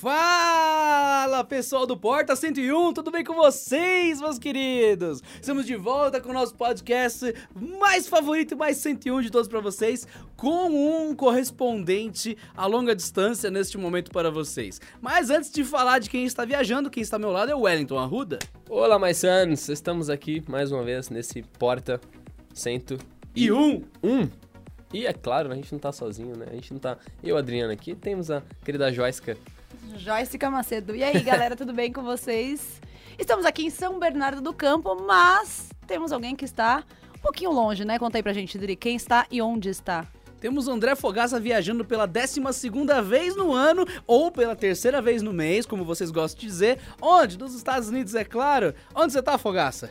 Fala pessoal do Porta 101, tudo bem com vocês, meus queridos? Estamos de volta com o nosso podcast mais favorito e mais 101 de todos para vocês, com um correspondente a longa distância neste momento para vocês. Mas antes de falar de quem está viajando, quem está ao meu lado é o Wellington Arruda. Olá, mais sons, estamos aqui mais uma vez nesse Porta 101. E um. Um. E é claro, a gente não tá sozinho, né? A gente não tá. Eu, Adriano, aqui, temos a querida Joyska. Joyce Camacedo. E aí, galera, tudo bem com vocês? Estamos aqui em São Bernardo do Campo, mas temos alguém que está um pouquinho longe, né? Conta aí pra gente, Dri, quem está e onde está. Temos André Fogaça viajando pela 12 vez no ano, ou pela terceira vez no mês, como vocês gostam de dizer. Onde? Nos Estados Unidos, é claro. Onde você tá, Fogaça?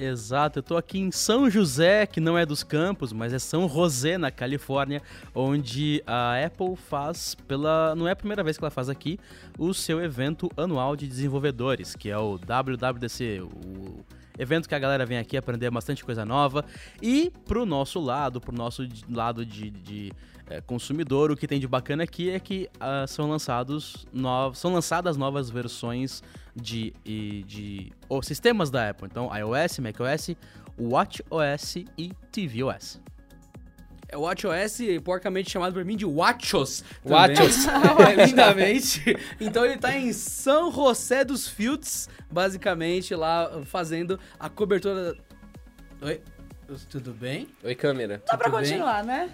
Exato, eu tô aqui em São José, que não é dos campos, mas é São José, na Califórnia, onde a Apple faz, pela não é a primeira vez que ela faz aqui, o seu evento anual de desenvolvedores, que é o WWDC, o evento que a galera vem aqui aprender bastante coisa nova. E pro nosso lado, pro nosso lado de, de é, consumidor, o que tem de bacana aqui é que uh, são lançados no... são lançadas novas versões de, de, de oh, sistemas da Apple. Então, iOS, macOS, WatchOS e tvOS. É o WatchOS, porcamente chamado por mim de Watchos. Watchos. é, lindamente. Então ele tá em São José dos Fields, basicamente, lá fazendo a cobertura... Oi? Tudo bem? Oi, câmera. Dá pra Tudo bem? continuar, né?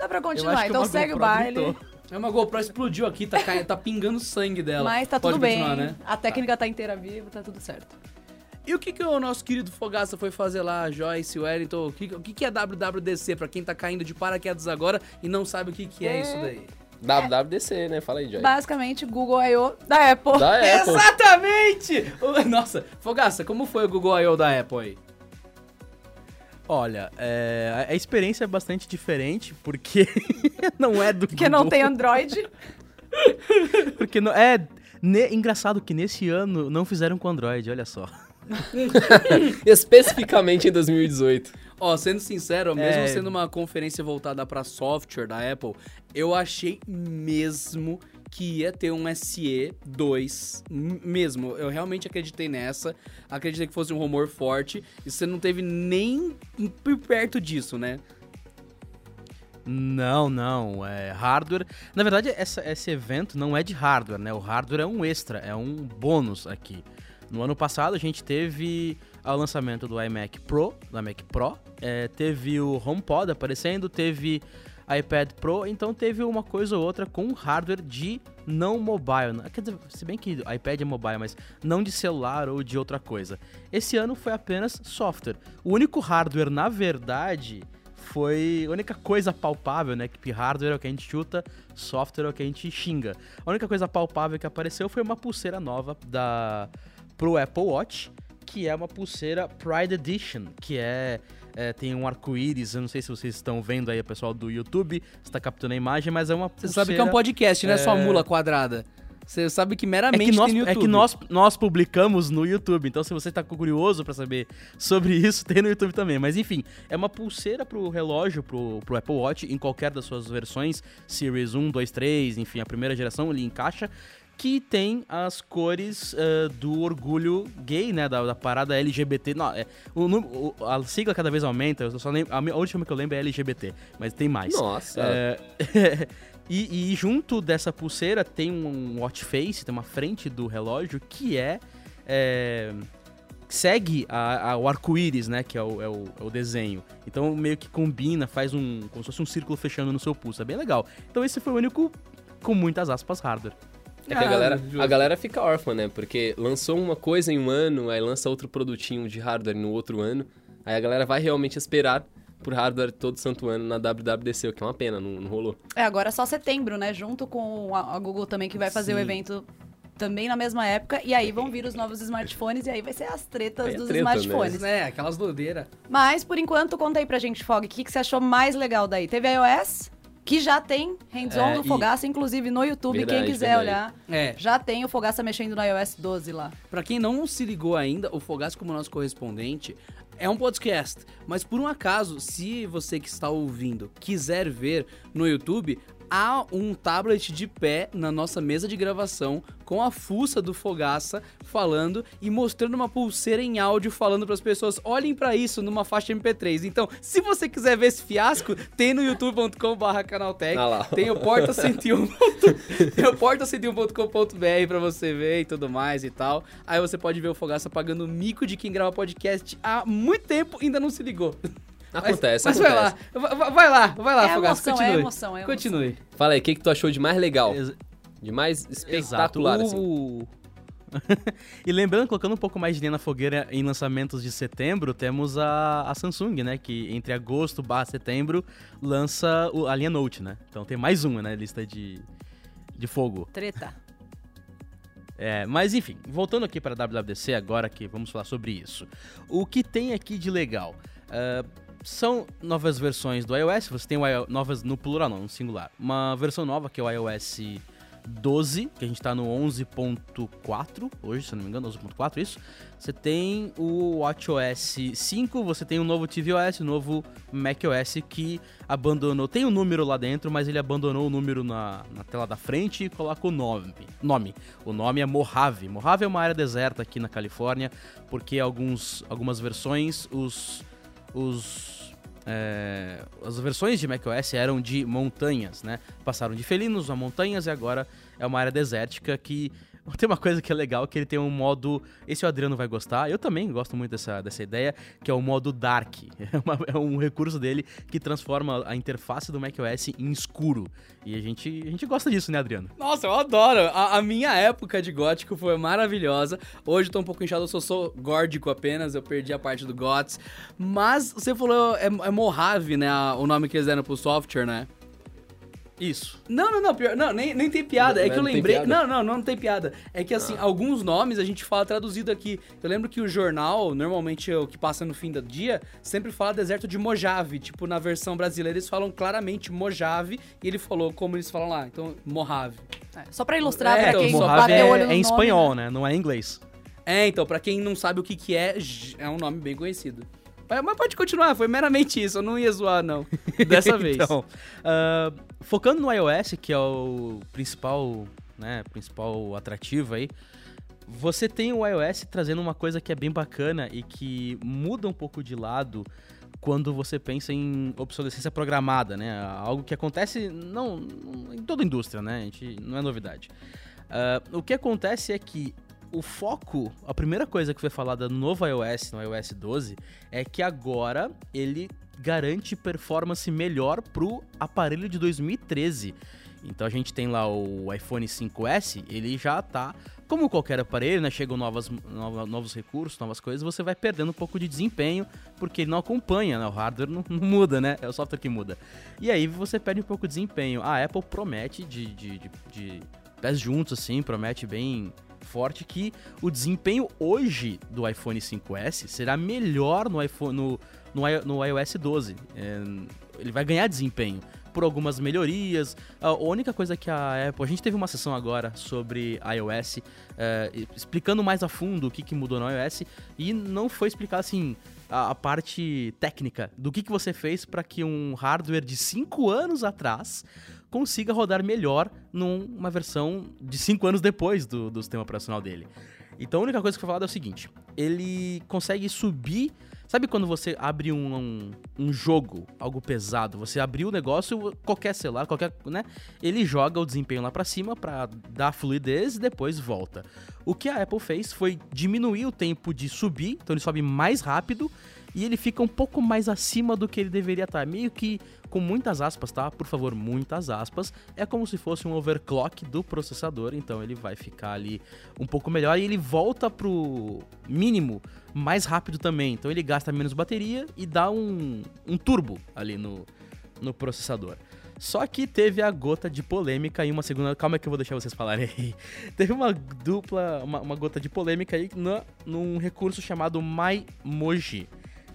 Dá pra continuar, que então segue o GoPro baile. gritou. É uma GoPro explodiu aqui, tá, caindo, tá pingando sangue dela. Mas tá Pode tudo bem. né? A técnica tá inteira viva, tá tudo certo. E o que, que o nosso querido Fogaça foi fazer lá, Joyce, Wellington? O que, o que, que é WWDC, pra quem tá caindo de paraquedas agora e não sabe o que, que é isso daí? WWDC, né? Fala aí, Joy. Basicamente, Google I.O. da Apple. Da Apple. Exatamente! O- Nossa, Fogaça, como foi o Google I.O. da Apple aí? Olha, é, a- experiência é bastante diferente, porque não é do Porque não tem Android. Porque não, é ne- engraçado que nesse ano não fizeram com Android, olha só. Especificamente em 2018. Ó, sendo sincero, mesmo É. sendo uma conferência voltada pra software da Apple, eu achei mesmo que ia ter um SE 2, m- mesmo. Eu realmente acreditei nessa, acreditei que fosse um rumor forte, e você não teve nem perto disso, né? Não, não, é hardware. Na verdade, essa- esse evento não é de hardware, né? O hardware é um extra, é um bônus aqui. No ano passado a gente teve o lançamento do iMac Pro, do iMac Pro, é, teve o HomePod aparecendo, teve iPad Pro, então teve uma coisa ou outra com hardware de não mobile. né? Quer dizer, se bem que iPad é mobile, mas não de celular ou de outra coisa. Esse ano foi apenas software. O único hardware, na verdade, foi a única coisa palpável, né? Que hardware é o que a gente chuta, software é o que a gente xinga. A única coisa palpável que apareceu foi uma pulseira nova da pro Apple Watch, que é uma pulseira Pride Edition, que é, é, tem um arco-íris. Eu não sei se vocês estão vendo aí, o pessoal do YouTube, está captando a imagem, mas é uma Você pulseira. sabe que é um podcast, não é só é- mula quadrada. Você sabe que É meramente que, nós, é que nós, nós publicamos no YouTube, então se você tá curioso pra saber sobre isso, tem no YouTube também. Mas enfim, é uma pulseira pro relógio, pro, pro Apple Watch, em qualquer das suas versões, Series 1, 2, 3, enfim, a primeira geração, ele encaixa, que tem as cores eh, do orgulho gay, né, da, da parada LGBT. Não, é, o, o- a sigla cada vez aumenta, eu só lembro, a última que eu lembro é LGBT, mas tem mais. Nossa. É, e, e junto dessa pulseira tem um watch face, tem uma frente do relógio que é. é, segue a- a- o arco-íris, né? Que é o, é o- é o desenho. Então meio que combina, faz um. como se fosse um círculo fechando no seu pulso. É bem legal. Então esse foi o único, com muitas aspas, hardware. É que a Ah, galera, a galera fica órfã, né? Porque lançou uma coisa em um ano, aí lança outro produtinho de hardware no outro ano. Aí a galera vai realmente esperar por hardware todo santo ano na WWDC, o que é uma pena, não, não rolou. É, agora é só setembro, né? Junto com a, Google também, que vai fazer o Sim. evento também na mesma época. E aí vão vir os novos smartphones e aí vai ser as tretas é dos treta, né? smartphones. né? Aquelas doideiras. Mas, por enquanto, conta aí pra gente, Fog, o que, que você achou mais legal daí? Teve iOS, que já tem hands-on É, no e- Fogaça, inclusive no YouTube, Verdade, quem quiser verdade. olhar. É, Já tem o Fogaça mexendo no iOS 12 lá. Pra quem não se ligou ainda, o Fogaça como nosso correspondente é um podcast, mas por um acaso, se você que está ouvindo quiser ver no YouTube, há um tablet de pé na nossa mesa de gravação com a fuça do Fogaça falando e mostrando uma pulseira em áudio falando para as pessoas olhem para isso numa faixa MP3. Então, se você quiser ver esse fiasco, tem no youtube.com/canaltech, Ah tem o porta 101. tem o porta 101.com.br para você ver e tudo mais e tal. Aí você pode ver o Fogaça pagando mico de quem grava podcast há muito tempo e ainda não se ligou. Acontece, mas, mas acontece. vai lá, vai, lá, vai lá, É Fogaça, emoção, é continue. emoção, é emoção. Continue. Fala aí, o que, que tu achou de mais legal? De mais Exato. espetacular, assim? O- e lembrando, colocando um pouco mais de linha na fogueira em lançamentos de setembro, temos a, a Samsung, né? Que entre agosto barra setembro lança o- a linha Note, né? Então tem mais uma na lista de, de fogo. Treta. É, mas enfim, voltando aqui para a WWDC agora que vamos falar sobre isso. O que tem aqui de legal? Ah, são novas versões do iOS, você tem o novas no plural não, no singular. Uma versão nova que é o iOS 12, que a gente tá no 11.4 hoje, se eu não me engano, 11.4 isso. Você tem o WatchOS 5, você tem o novo tvOS, o novo macOS que abandonou, tem um número lá dentro, mas ele abandonou o número na, na tela da frente e coloca o nome. nome. O nome é Mojave. Mojave é uma área deserta aqui na Califórnia, porque alguns, algumas versões, os, os é, as versões de macOS eram de montanhas, né? Passaram de felinos a montanhas e agora é uma área desértica que tem uma coisa que é legal, que ele tem um modo. Esse o Adriano vai gostar, eu também gosto muito dessa, dessa ideia, que é o modo Dark. É, uma- é um recurso dele que transforma a interface do macOS em escuro. E a gente, a gente gosta disso, né, Adriano? Nossa, eu adoro. A, a minha época de gótico foi maravilhosa. Hoje eu tô um pouco inchado, eu só sou górdico apenas, eu perdi a parte do GOTS. Mas você falou, é, é Mojave, né? o nome que eles deram pro software, né? Isso. Não, não, não, pior, não, nem, nem tem piada. Não, é que eu não lembrei. piada? Não, não, não, tem piada. É que assim, alguns nomes a gente fala traduzido aqui. Eu lembro que o jornal, normalmente o que passa no fim do dia, sempre fala deserto de Mojave. Tipo, na versão brasileira eles falam claramente Mojave e ele falou como eles falam lá. Então, Mojave. É, Só pra ilustrar É, pra então, quem Mojave Mojave bateu é, olho no é em nome, espanhol, né? né? Não é em inglês. É, então, pra quem não sabe o que que é, é um nome bem conhecido. Mas mas pode continuar, foi meramente isso, eu não ia zoar, não. Dessa vez. Então, ah, focando no iOS, que é o principal, né, principal atrativo aí, você tem o iOS trazendo uma coisa que é bem bacana e que muda um pouco de lado quando você pensa em obsolescência programada, né? Algo que acontece não em toda a indústria, né? A gente, não é novidade. Ah, o que acontece é que o foco, a primeira coisa que foi falada no novo iOS, no iOS 12, é que agora ele garante performance melhor pro aparelho de 2013. Então a gente tem lá o iPhone 5S, ele já tá, como qualquer aparelho, né? Chegam novas, nova- novos recursos, novas coisas, você vai perdendo um pouco de desempenho, porque ele não acompanha, né? O hardware não, não muda, né? É o software que muda. E aí você perde um pouco de desempenho. A Apple promete de, de, de, de pés juntos, assim, promete bem forte que o desempenho hoje do iPhone 5S será melhor no iPhone no, no, no iOS 12. É, ele vai ganhar desempenho por algumas melhorias. A única coisa que a Apple. A gente teve uma sessão agora sobre iOS, é, explicando mais a fundo o que, que mudou no iOS, e não foi explicar assim. A, a parte técnica do que, que você fez para que um hardware de 5 anos atrás consiga rodar melhor numa versão de 5 anos depois do, do sistema operacional dele. Então a única coisa que foi falada é o seguinte: ele consegue subir. Sabe quando você abre um, um, um jogo, algo pesado, você abriu o negócio, qualquer celular, qualquer, né? Ele joga o desempenho lá pra cima pra dar fluidez e depois volta. O que a Apple fez foi diminuir o tempo de subir, então ele sobe mais rápido e ele fica um pouco mais acima do que ele deveria estar. Meio que com muitas aspas, tá? Por favor, muitas aspas. É como se fosse um overclock do processador, então ele vai ficar ali um pouco melhor e ele volta pro mínimo mais rápido também. Então ele gasta menos bateria e dá um, um turbo ali no, no processador. Só que teve a gota de polêmica e uma segunda. Calma que eu vou deixar vocês falarem aí. Teve uma dupla, uma, uma gota de polêmica aí no, num recurso chamado MyMoji,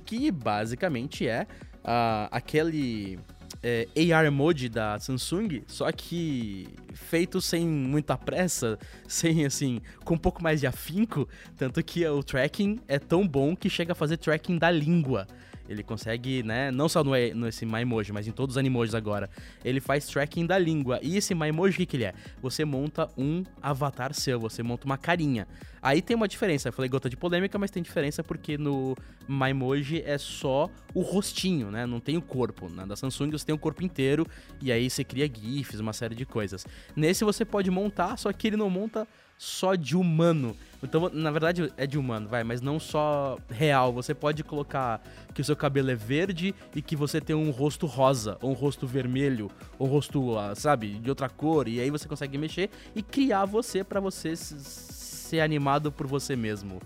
que basicamente é ah, aquele é, AR emoji da Samsung, só que feito sem muita pressa, sem assim, com um pouco mais de afinco, tanto que o tracking é tão bom que chega a fazer tracking da língua. Ele consegue, né, não só no, nesse Maimoji, mas em todos os animojis agora, ele faz tracking da língua. E esse Maimoji, o que, que ele é? Você monta um avatar seu, você monta uma carinha. Aí tem uma diferença, eu falei gota de polêmica, mas tem diferença porque no Maimoji é só o rostinho, né? Não tem o corpo. Na da Samsung você tem o corpo inteiro e aí você cria GIFs, uma série de coisas. Nesse você pode montar, só que ele não monta só de humano. Então, na verdade, é de humano, vai, mas não só real. Você pode colocar que o seu cabelo é verde e que você tem um rosto rosa, ou um rosto vermelho, ou um rosto, ah, sabe, de outra cor. E aí você consegue mexer e criar você para você ser animado por você mesmo.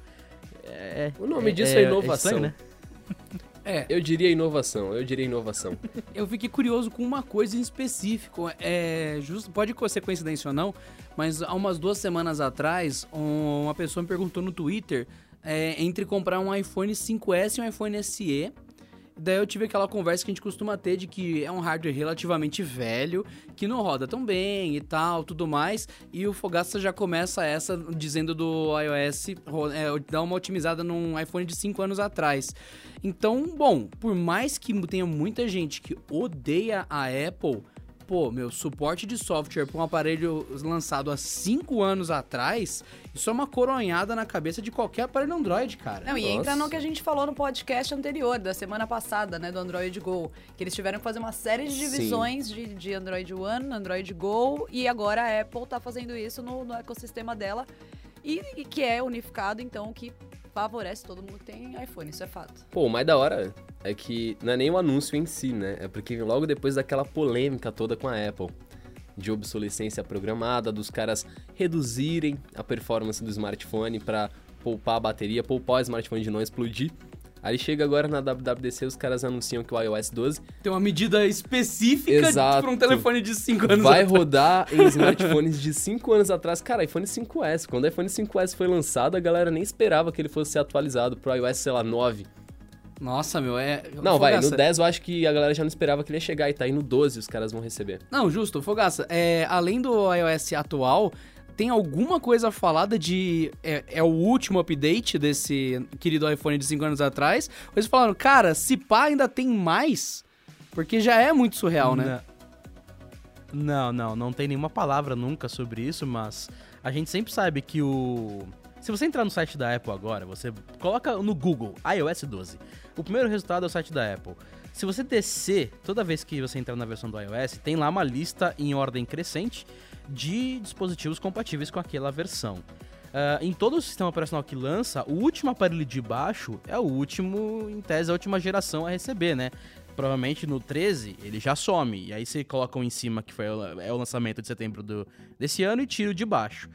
É, o nome é, disso é, é inovação. É estranho, né? É. Eu diria inovação, eu diria inovação. eu fiquei curioso com uma coisa em específico. É, justo, pode ser coincidência ou não, mas há umas duas semanas atrás, uma pessoa me perguntou no Twitter é, entre comprar um iPhone 5S e um iPhone SE Daí eu tive aquela conversa que a gente costuma ter de que é um hardware relativamente velho, que não roda tão bem e tal, tudo mais. E o Fogaça já começa essa dizendo do iOS é, dar uma otimizada num iPhone de 5 anos atrás. Então, bom, por mais que tenha muita gente que odeia a Apple, pô, meu, suporte de software para um aparelho lançado há 5 anos atrás, isso é uma coronhada na cabeça de qualquer aparelho Android, cara. Não, e Nossa. entra no que a gente falou no podcast anterior, da semana passada, né, do Android Go, que eles tiveram que fazer uma série de divisões de, de, Android One, Android Go, e agora a Apple tá fazendo isso no, no ecossistema dela, e, e que é unificado, então, que favorece todo mundo que tem iPhone, isso é fato. Pô, o mais da hora é que não é nem o anúncio em si, né? É porque logo depois daquela polêmica toda com a Apple, de obsolescência programada, dos caras reduzirem a performance do smartphone para poupar a bateria, poupar o smartphone de não explodir. Aí chega agora na WWDC, os caras anunciam que o iOS 12 tem uma medida específica para um telefone de 5 anos Vai atrás. rodar em smartphones de 5 anos atrás. Cara, iPhone 5S. Quando o iPhone 5S foi lançado, a galera nem esperava que ele fosse ser atualizado pro iOS, sei lá, 9. Nossa, meu, é. Não, Fogaça. vai, no 10 eu acho que a galera já não esperava que ele ia chegar e tá aí no 12 os caras vão receber. Não, justo, Fogaça, é, além do iOS atual, tem alguma coisa falada de. É, é, o último update desse querido iPhone de 5 anos atrás? Ou eles falaram, cara, se pá ainda tem mais? Porque já é muito surreal, né? Não, não, não tem nenhuma palavra nunca sobre isso, mas a gente sempre sabe que o. Se você entrar no site da Apple agora, você coloca no Google iOS 12. O primeiro resultado é o site da Apple. Se você descer, toda vez que você entrar na versão do iOS, tem lá uma lista em ordem crescente de dispositivos compatíveis com aquela versão. Uh, em todo o sistema operacional que lança, o último aparelho de baixo é o último, em tese, a última geração a receber, né? Provavelmente no 13 ele já some. E aí você coloca um em cima, que foi o, é o lançamento de setembro do, desse ano, e tira o de baixo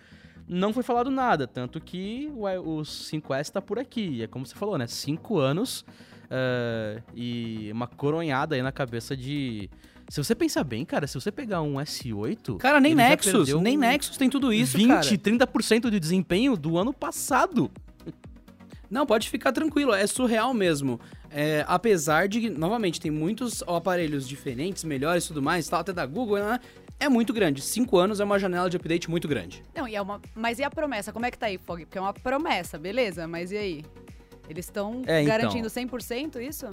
não foi falado nada, tanto que o, o 5S tá por aqui. É como você falou, né? Cinco anos uh, e uma coronhada aí na cabeça de. Se você pensar bem, cara, se você pegar um S8. Cara, nem Nexus, nem Nexus tem tudo isso, 20, cara. 30% de desempenho do ano passado. Não, pode ficar tranquilo, é surreal mesmo. É, apesar de, novamente, tem muitos aparelhos diferentes, melhores e tudo mais, tal, até da Google, né? é muito grande. Cinco anos é uma janela de update muito grande. Não, e é uma. Mas e a promessa? Como é que tá aí, Fog? Porque é uma promessa, beleza, mas e aí? Eles estão é, então... garantindo 100% isso?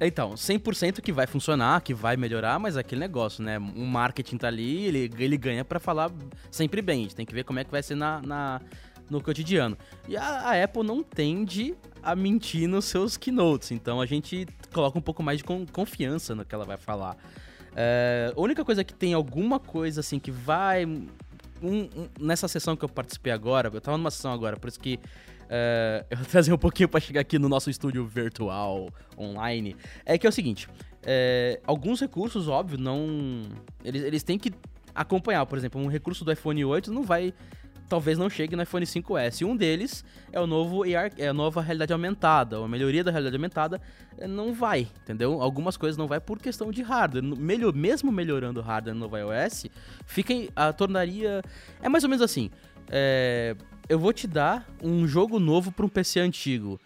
Então, 100% que vai funcionar, que vai melhorar, mas é aquele negócio, né? O marketing tá ali, ele, ele ganha para falar sempre bem. A gente tem que ver como é que vai ser na, na no cotidiano. E a, a, Apple não tende a mentir nos seus keynotes, então a gente coloca um pouco mais de confiança no que ela vai falar. É, a única coisa que tem alguma coisa assim que vai. Um, um, nessa sessão que eu participei agora, eu tava numa sessão agora, por isso que uh, eu trazer um pouquinho para chegar aqui no nosso estúdio virtual online. É que é o seguinte: é, alguns recursos, óbvio, não. Eles, eles têm que acompanhar. Por exemplo, um recurso do iPhone 8 não vai talvez não chegue no iPhone 5S. Um deles é o novo AR, é a nova realidade aumentada, a melhoria da realidade aumentada eh, não vai, entendeu? Algumas coisas não vai por questão de hardware. Melhor, mesmo melhorando o hardware no iOS, fica a tornaria é mais ou menos assim. É, eu vou te dar um jogo novo para um PC antigo.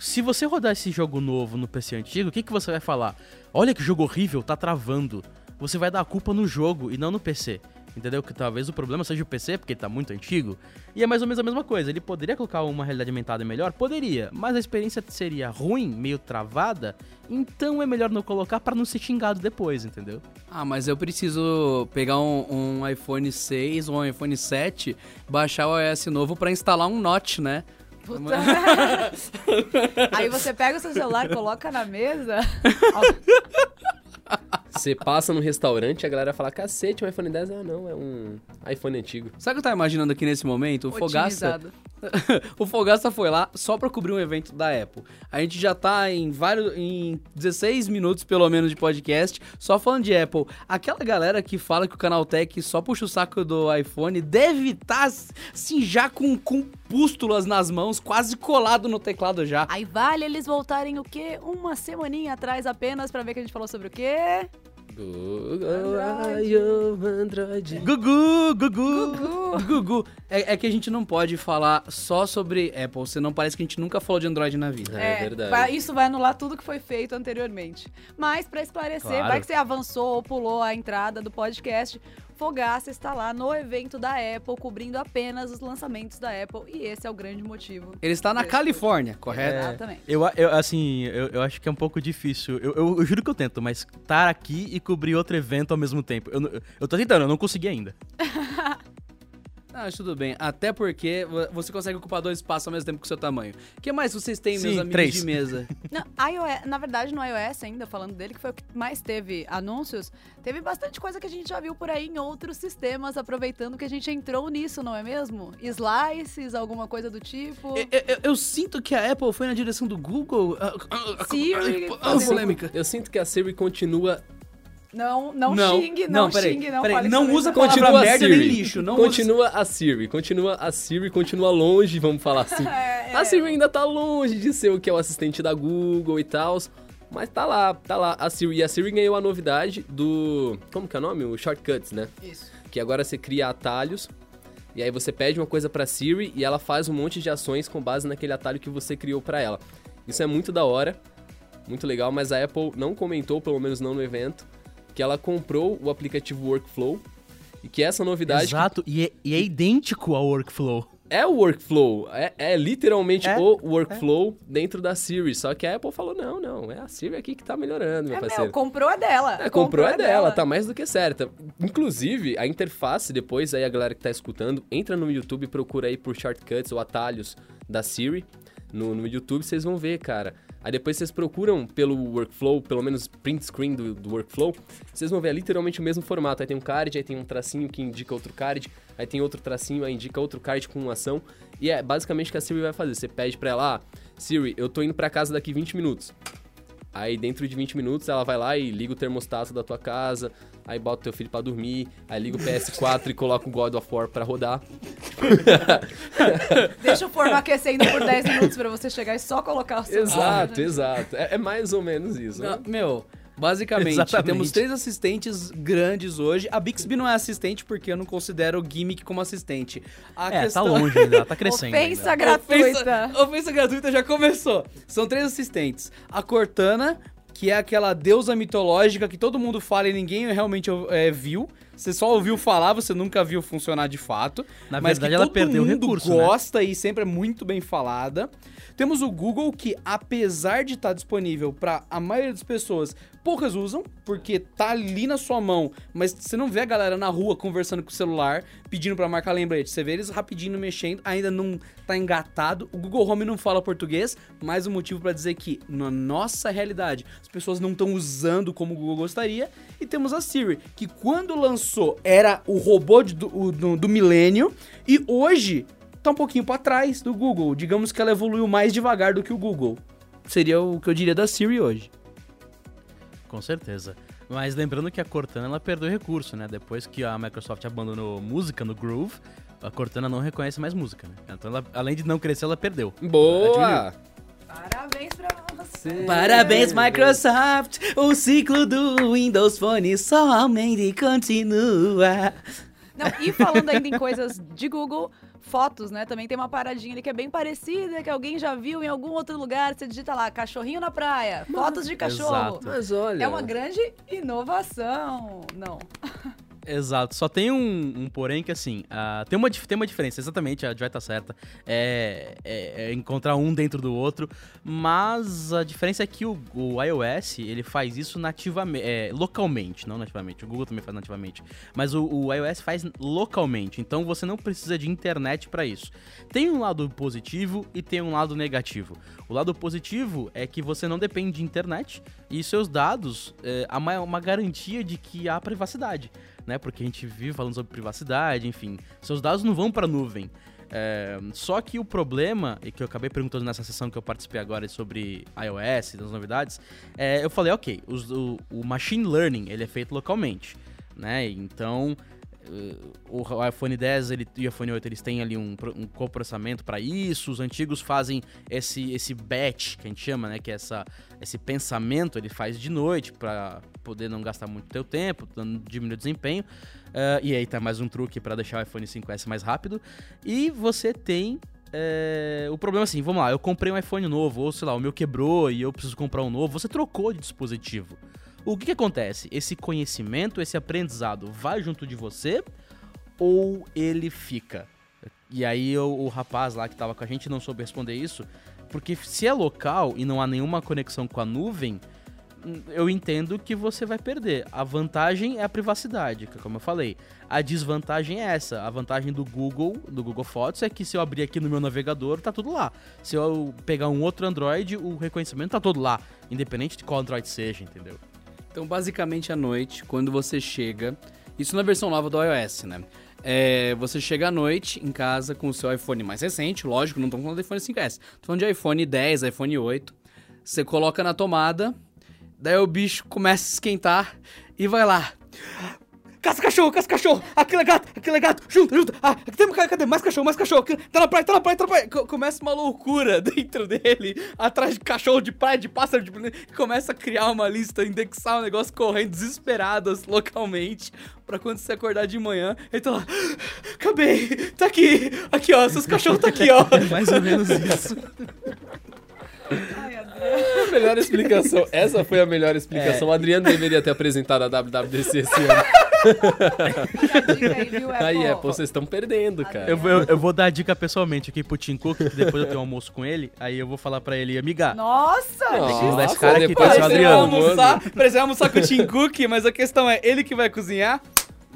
Se você rodar esse jogo novo no PC antigo, o que, que você vai falar? Olha que jogo horrível, tá travando. Você vai dar a culpa no jogo e não no PC. Entendeu? Que talvez o problema seja o PC, porque ele tá muito antigo. E é mais ou menos a mesma coisa. Ele poderia colocar uma realidade aumentada melhor? Poderia. Mas a experiência seria ruim, meio travada. Então é melhor não colocar para não ser xingado depois, entendeu? Ah, mas eu preciso pegar um, um iPhone 6 ou um iPhone 7, baixar o iOS novo pra instalar um Notch, né? Puta. Aí você pega o seu celular, coloca na mesa. Você passa no restaurante e a galera fala, cacete, um iPhone 10? Ah, não, é um iPhone antigo. Sabe o que eu tava imaginando aqui nesse momento? O. Otimizado. o Fogaça foi lá só pra cobrir um evento da Apple. A gente já tá em vários. em 16 minutos, pelo menos, de podcast, só falando de Apple. Aquela galera que fala que o Canaltech só puxa o saco do iPhone deve estar assim já com, com pústulas nas mãos, quase colado no teclado já. Aí vale eles voltarem o quê? Uma semaninha atrás apenas pra ver que a gente falou sobre o quê? Android. Gugu, Gugu, Gugu. É, é que a gente não pode falar só sobre Apple, senão parece que a gente nunca falou de Android na vida. É verdade. vai- isso vai anular tudo que foi feito anteriormente. Mas pra esclarecer, Claro. vai que você avançou ou pulou a entrada do podcast. Fogaça está lá no evento da Apple, cobrindo apenas os lançamentos da Apple. E esse é o grande motivo. Ele está na. Califórnia, correto? Exatamente. Eu, eu assim, eu, eu acho que é um pouco difícil. Eu, eu- eu juro que eu tento, mas estar aqui e cobrir outro evento ao mesmo tempo. Eu, eu tô tentando, eu não consegui ainda. Ah, tudo bem. Até porque vo- você consegue ocupar dois espaços ao mesmo tempo com o seu tamanho. O que mais vocês têm, meus Sim, amigos três. de mesa? Não, iOS, na verdade, no iOS ainda, falando dele, que foi o que mais teve anúncios, teve bastante coisa que a gente já viu por aí em outros sistemas, aproveitando que a gente entrou nisso, não é mesmo? Slices, alguma coisa do tipo. Eu, eu- eu sinto que a Apple foi na direção do Google. Ah, ah, ah, Siri, ah, fazendo- polêmica. Eu sinto que a Siri continua. Não, não, xingue, não, peraí, xingue, não peraí, fale não usa Continua a merda Siri. nem lixo. Não usa- continua a Siri. Continua a Siri, continua longe, vamos falar assim. É, A é. Siri ainda tá longe de ser o que é o assistente da Google e tal. Mas tá lá, tá lá. A Siri. E a Siri ganhou a novidade do. Como que é o nome? O Shortcuts, né? Isso. Que agora você cria atalhos. E aí você pede uma coisa pra Siri e ela faz um monte de ações com base naquele atalho que você criou pra ela. Isso é muito da hora, muito legal, mas a Apple não comentou, pelo menos não no evento, que ela comprou o aplicativo Workflow e que essa novidade que Exato, e é, e é idêntico ao workflow. é o workflow, é, é literalmente É, o workflow dentro da Siri. Só que a Apple falou: não, não, é a Siri aqui que tá melhorando, meu É, parceiro. meu, comprou a dela. É, comprou é dela, tá mais do que certa. Inclusive, a interface, depois aí a galera que tá escutando, entra no YouTube e procura aí por shortcuts ou atalhos da Siri no, no YouTube, vocês vão ver, cara. Aí depois vocês procuram pelo workflow, pelo menos print screen do, do workflow, vocês vão ver é literalmente o mesmo formato. Aí tem um card, aí tem um tracinho que indica outro card, aí tem outro tracinho, aí indica outro card com uma ação. E é basicamente o que a Siri vai fazer. Você pede pra ela, ah, Siri, eu tô indo pra casa daqui 20 minutos. Aí dentro de 20 minutos ela vai lá e liga o termostato da tua casa, aí bota teu filho pra dormir, aí liga o PS4 e coloca o God of War pra rodar. Deixa o forno aquecendo por 10 minutos pra você chegar e só colocar o seu Exato, exato. É, é mais ou menos isso. né? Não, meu, basicamente, Exatamente. temos três assistentes grandes hoje. A Bixby não é assistente porque eu não considero o Gimmick como assistente. A É, tá longe ainda, ela tá crescendo. Ofensa ainda. gratuita. Ofensa, ofensa gratuita já começou. São três assistentes. A Cortana, que é aquela deusa mitológica que todo mundo fala e ninguém realmente é, viu. Você só ouviu falar, você nunca viu funcionar de fato. Na mas verdade, que ela todo perdeu o mundo recurso, né? gosta e sempre é muito bem falada. Temos o Google, que apesar de estar disponível para a maioria das pessoas, poucas usam, porque tá ali na sua mão, mas você não vê a galera na rua conversando com o celular, pedindo para marcar lembrete. Você vê eles rapidinho mexendo, ainda não tá engatado. O Google Home não fala português, mais um motivo para dizer que na nossa realidade as pessoas não estão usando como o Google gostaria. E temos a Siri, que quando lançou era o robô do, do, do milênio e hoje tá um pouquinho para trás do Google. Digamos que ela evoluiu mais devagar do que o Google. Seria o que eu diria da Siri hoje. Com certeza. Mas lembrando que a Cortana ela perdeu recurso, né? Depois que a Microsoft abandonou música no Groove, a Cortana não reconhece mais música, né? Então, ela, além de não crescer, ela perdeu. Boa! Parabéns pra você. Parabéns, Microsoft! O ciclo do Windows Phone somente continua. Não, e falando ainda em coisas de Google, fotos, né? Também tem uma paradinha ali que é bem parecida, que alguém já viu em algum outro lugar. Você digita lá, cachorrinho na praia, fotos de cachorro. Exato. Mas olha. É uma grande inovação. Não. Exato, só tem um, um porém que assim, ah, tem, uma, tem uma diferença, exatamente, a Joy tá certa, é, é- é encontrar um dentro do outro, mas a diferença é que o, o iOS, ele faz isso nativamente, é, localmente, não nativamente, o Google também faz nativamente, mas o, o iOS faz localmente, então você não precisa de internet para isso. Tem um lado positivo e tem um lado negativo. O lado positivo é que você não depende de internet e seus dados, é, uma, garantia de que há privacidade né? Porque a gente vive falando sobre privacidade, enfim. Seus dados não vão para nuvem. É, só que o problema, e que eu acabei perguntando nessa sessão que eu participei agora sobre iOS, das novidades, é, eu falei, ok, os- o, o machine learning ele é feito localmente, né? Então o iPhone 10 ele, e o iPhone 8 eles têm ali um, um coprocessamento para isso, os antigos fazem esse esse batch que a gente chama, né, que é essa esse pensamento ele faz de noite para poder não gastar muito teu tempo, diminuir o desempenho. Eh, e aí tá mais um truque para deixar o iPhone 5S mais rápido. E você tem é, o problema assim, vamos lá, eu comprei um iPhone novo, ou sei lá, o meu quebrou e eu preciso comprar um novo, você trocou de dispositivo. O que, que acontece? Esse conhecimento, esse aprendizado vai junto de você ou ele fica? E aí o, o rapaz lá que tava com a gente não soube responder isso, porque se é local e não há nenhuma conexão com a nuvem, hum, eu entendo que você vai perder. A vantagem é a privacidade, é como eu falei. A desvantagem é essa. A vantagem do Google, do Google Fotos, é que se eu abrir aqui no meu navegador, tá tudo lá. Se eu pegar um outro Android, o reconhecimento tá todo lá, independente de qual Android seja, entendeu? Então, basicamente, à noite, quando você chega. Isso na versão nova do iOS, né? É, você chega à noite em casa com o seu iPhone mais recente, lógico, não estamos falando de iPhone 5S. Tô falando de iPhone 10, iPhone 8. Você coloca na tomada, daí o bicho começa a esquentar e vai lá. Caça cachorro, caça cachorro! Aquele é gato, aquele é gato, junta, junta! Ah, aqui tem, cadê? Mais cachorro, mais cachorro! Tá na praia, tá na praia, tá na praia! Co- começa uma loucura dentro dele, atrás de cachorro, de praia, de pássaro, de... começa a criar uma lista, indexar um negócio correndo desesperadas localmente, pra quando você acordar de manhã, ele tá lá, acabei, tá aqui, aqui ó, seus cachorros tá aqui ó. Mais ou menos isso. Ai, Adriano. Melhor explicação. Essa foi a melhor explicação. O Adriano deveria ter apresentado a WWDC esse ano. Dica aí, viu, Apple? Aí, Apple, vocês estão perdendo, cara. Eu, vou- eu- eu vou dar a dica pessoalmente aqui pro Tim Cook, que depois eu tenho um almoço com ele, aí eu vou falar pra ele, amiga, Nossa! Nossa, cara aqui que vai Adriano, almoçar, almoçar com o Tim Cook, mas a questão é, ele que vai cozinhar?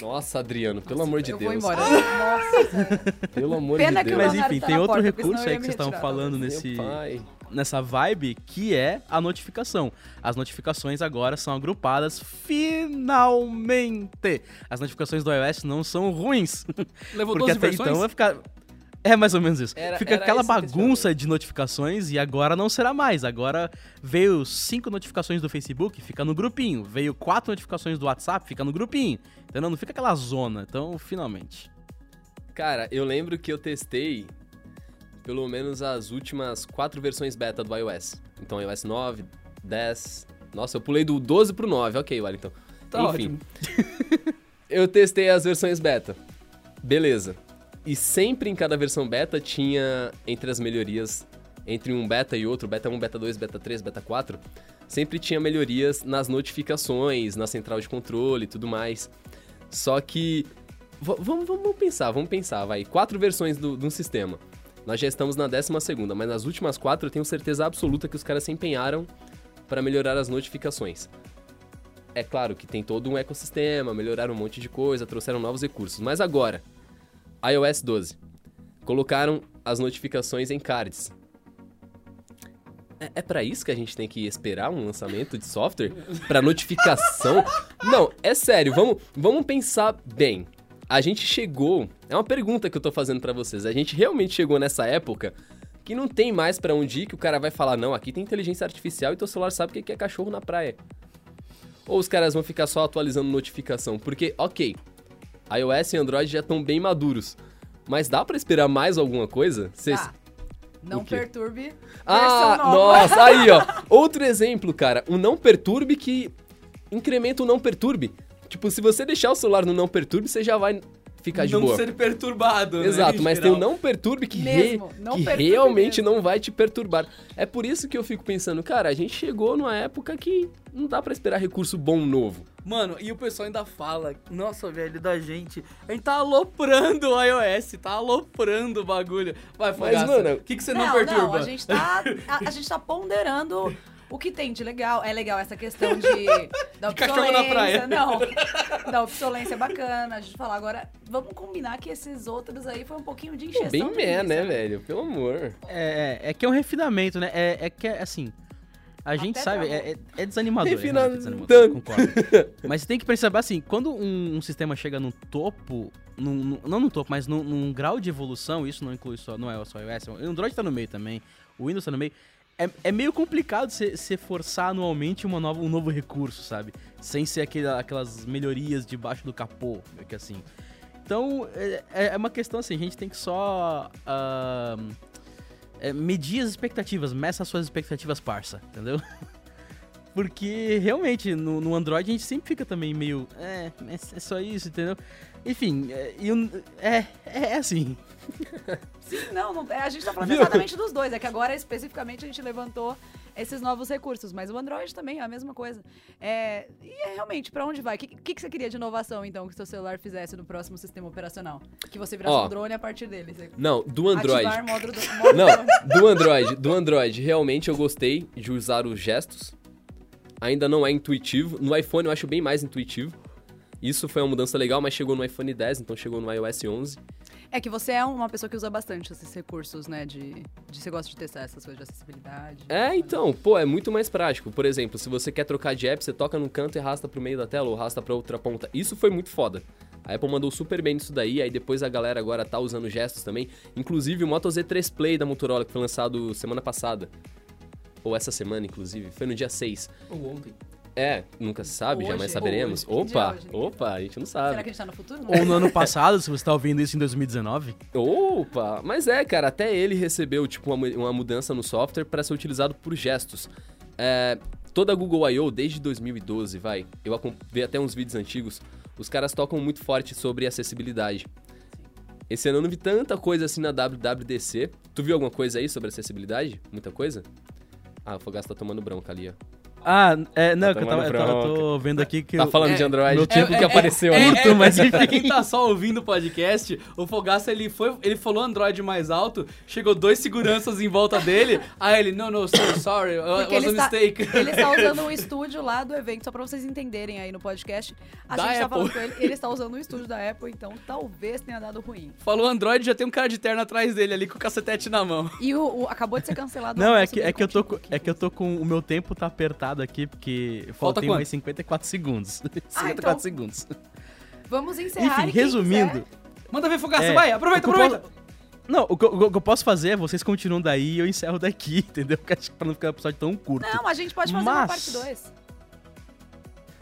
Nossa, Adriano, pelo amor de eu Deus. vou embora. Nossa, Pelo amor Pena de Deus. Mas enfim, tá tem outro porta, recurso aí que vocês estavam falando Meu nesse, pai. Nessa vibe, que é a notificação. As notificações agora são agrupadas finalmente. As notificações do iOS não são ruins. Levou porque 12 até versões? então vai ficar. É mais ou menos isso. Era- Fica era aquela bagunça de notificações e agora não será mais. Agora veio cinco notificações do Facebook, fica no grupinho. Veio quatro notificações do WhatsApp, fica no grupinho. Entendeu? Não fica aquela zona. Então, finalmente. Cara, eu lembro que eu testei pelo menos as últimas quatro versões beta do iOS. Então, iOS 9, 10. Nossa, eu pulei do 12 pro 9. Ok, Wellington. Tá Enfim. eu testei as versões beta. Beleza. E sempre em cada versão beta tinha, entre as melhorias, entre um beta e outro, beta 1, beta 2, beta 3, beta 4, sempre tinha melhorias nas notificações, na central de controle e tudo mais. Só que. Vamos, vamos pensar, vamos pensar, vai. Quatro versões do, de um sistema. Nós já estamos na décima segunda, mas nas últimas quatro eu tenho certeza absoluta que os caras se empenharam para melhorar as notificações. É claro que tem todo um ecossistema, melhoraram um monte de coisa, trouxeram novos recursos. Mas agora, iOS 12. Colocaram as notificações em cards. É, é para isso que a gente tem que esperar um lançamento de software? Pra notificação? Não, é sério, vamos, vamos pensar bem. A gente chegou. É uma pergunta que eu tô fazendo pra vocês. A gente realmente chegou nessa época que não tem mais pra onde ir que o cara vai falar: não, aqui tem inteligência artificial e teu celular sabe o que é cachorro na praia. Ou os caras vão ficar só atualizando notificação? Porque, ok, iOS e Android já estão bem maduros. Mas dá pra esperar mais alguma coisa? Cês-. Não perturbe. Ah, nossa, aí ó. Outro exemplo, cara. O não perturbe que incrementa o não perturbe. Tipo, se você deixar o celular no não perturbe, você já vai ficar de não boa. ser perturbado, né, Exato, em mas tem o geral. não perturbe que, Mesmo, re- não que perturbe realmente mesmo. não vai te perturbar. É por isso que eu fico pensando, cara, a gente chegou numa época que não dá pra esperar recurso bom novo. Mano, e o pessoal ainda fala, nossa, velho, da gente, a gente tá aloprando o iOS, tá aloprando o bagulho. Vai, Mas, Fogaça, mano, o que, que você não, não, perturba? não, a gente tá. A, a gente tá ponderando o que tem de legal. É legal essa questão de. Da De cachorro na praia. obsolência. Não. Da obsolência é bacana. A gente falar agora. Vamos combinar que esses outros aí foi um pouquinho de encheção. Bem meh, linguiça, né, velho? Pelo amor. É, é, é que é um refinamento, né? É, é que, é, assim, a gente Até sabe, travou. é, é- é desanimador. é Refina- realmente desanimador, concordo. Mas você tem que perceber, assim, quando um, um sistema chega no topo, num- num- não no topo, mas num, num grau de evolução, isso não inclui só, não é só o iOS, o Android tá no meio também, o Windows tá no meio, é, é meio complicado você forçar anualmente uma nova, um novo recurso, sabe? Sem ser aquele, aquelas melhorias debaixo do capô, meio que assim. Então, é, é uma questão assim, a gente tem que só é, medir as expectativas, meça as suas expectativas, parça, entendeu? Porque realmente no, no Android a gente sempre fica também meio. É, é, é só isso, entendeu? Enfim, é, o- é, é assim. Sim, não, não- é, a gente tá falando Viu? exatamente dos dois. É que agora, especificamente, a gente levantou esses novos recursos. Mas o Android também é a mesma coisa. É, e é realmente, pra onde vai? O que, que, que você queria de inovação, então, que seu celular fizesse no próximo sistema operacional? Que você virasse Ó. um drone a partir dele. Você Não, do Android. Ativar modo, do- modo Não, drone. do Android. Do Android, realmente eu gostei de usar os gestos. Ainda não é intuitivo. No iPhone eu acho bem mais intuitivo. Isso foi uma mudança legal, mas chegou no iPhone 10, então chegou no iOS 11. É que você é uma pessoa que usa bastante esses recursos, né? De, de você gosta de testar essas coisas de acessibilidade. É, então, pô, é muito mais prático. Por exemplo, se você quer trocar de app, você toca no canto e arrasta pro meio da tela ou arrasta pra outra ponta. Isso foi muito foda. A Apple mandou super bem nisso daí, aí depois a galera agora tá usando gestos também. Inclusive o Moto Z3 Play da Motorola, que foi lançado semana passada. Ou essa semana, inclusive. Foi no dia 6. Ou ontem. É, nunca se sabe, Hoje? jamais saberemos. Hoje. Dia é Opa, hoje? opa, a gente não Será sabe. que a gente tá no futuro? Não. Ou no ano passado, se você tá ouvindo isso em 2019. Opa! Mas é, cara, até ele recebeu, tipo, uma, uma mudança no software para ser utilizado por gestos. É, toda a Google I.O., desde 2012, vai, eu vi até uns vídeos antigos, os caras tocam muito forte sobre acessibilidade. Esse ano eu não vi tanta coisa assim na WWDC. Tu viu alguma coisa aí sobre acessibilidade? Muita coisa? Ah, o Fogaça tá tomando bronca ali, ó. Ah, é, não, Tá que eu, tava, eu, tava- tô vendo aqui que. Tá eu- falando é, de Android. meu tempo que é- apareceu é, ali. curto, mas enfim. Pra quem tá só ouvindo o podcast, o Fogaça, ele foi, ele falou Android mais alto, chegou dois seguranças em volta dele, aí ele, não, não, so sorry, uh, Porque was ele a está, mistake. ele está usando o estúdio lá do evento, só pra vocês entenderem aí no podcast. A Da gente tá Apple. falando com ele, ele está usando o estúdio da Apple, então talvez tenha dado ruim. Falou Android, já tem um cara de terno atrás dele ali com o cacetete na mão. E o, o- acabou de ser cancelado. o Não, é que, é que eu tô Tim é que eu tô com. O meu tempo tá apertado aqui, porque Falta quanto? mais 54 segundos. 54 então- segundos. Vamos encerrar. Enfim, resumindo. Manda ver Fogaça, É, vai, aproveita, aproveita. posso- Não, o que, eu- o que eu posso fazer é vocês continuam daí e eu encerro daqui, entendeu? Porque acho que pra não ficar um episódio tão curto. Não, a gente pode fazer uma Mas- parte 2.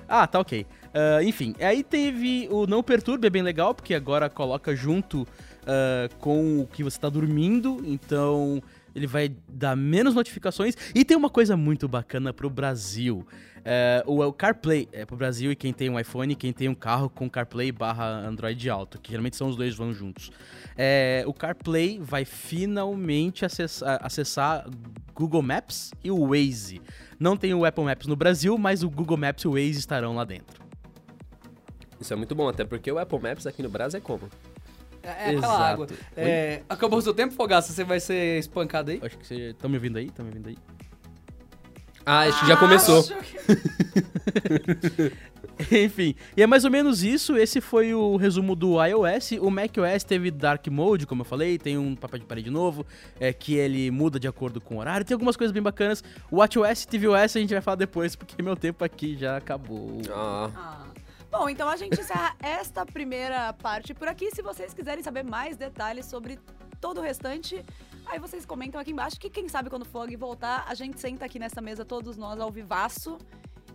Ah, tá ok. Ah, enfim, aí teve o Não Perturbe, é bem legal, porque agora coloca junto ah, com o que você tá dormindo, então ele vai dar menos notificações. E tem uma coisa muito bacana pro Brasil. É, o, o CarPlay é pro Brasil e quem tem um iPhone quem tem um carro com CarPlay barra Android Auto, que geralmente são os dois vão juntos. É, o CarPlay vai finalmente acessar, acessar Google Maps e o Waze. Não tem o Apple Maps no Brasil, mas o Google Maps e o Waze estarão lá dentro. Isso é muito bom, até porque o Apple Maps aqui no Brasil é como? É, é aquela Exato. água. É, acabou o seu tempo, Fogaça? Você vai ser espancado aí? Acho que vocês estão me ouvindo aí? Estão me ouvindo aí? Ah, acho que já começou. Acho que- Enfim, e é mais ou menos isso. Esse foi o resumo do iOS. O macOS teve Dark Mode, como eu falei, tem um papel de parede novo, é, que ele muda de acordo com o horário. Tem algumas coisas bem bacanas. O WatchOS e tvOS a gente vai falar depois, porque meu tempo aqui já acabou. Ah, Ah. Bom, então a gente encerra esta primeira parte por aqui. Se vocês quiserem saber mais detalhes sobre todo o restante, aí vocês comentam aqui embaixo que quem sabe quando o Fog voltar, a gente senta aqui nessa mesa, todos nós ao vivaço,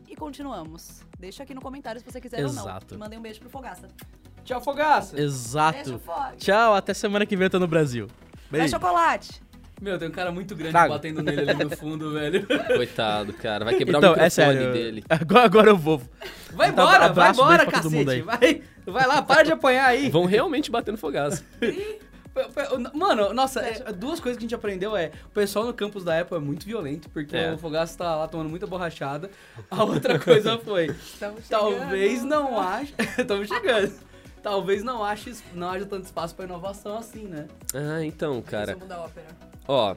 e continuamos. Deixa aqui no comentário se você quiser ou Exato. não. E mandem um beijo pro Fogaça. Tchau, Fogaça. Beijo, Exato. Fog. Tchau, até semana que vem eu tô no Brasil. Vai Beijo. chocolate. Meu, tem um cara muito grande Trago. batendo nele ali no fundo, velho. Coitado, cara. Vai quebrar Então, o microfone é sério. dele. Agora, agora eu vou. Vai Então, embora, vai embora, cacete. Vai, vai lá, para de apanhar aí. Vão realmente bater no fogaço. Mano, nossa, é, duas coisas que a gente aprendeu é o pessoal no campus da Apple é muito violento, porque É. o Fogaço tá lá tomando muita borrachada. A outra coisa foi, talvez não ache. Estamos chegando. Talvez não ache, não haja tanto espaço pra inovação assim, né? Ah, então, cara. Ó,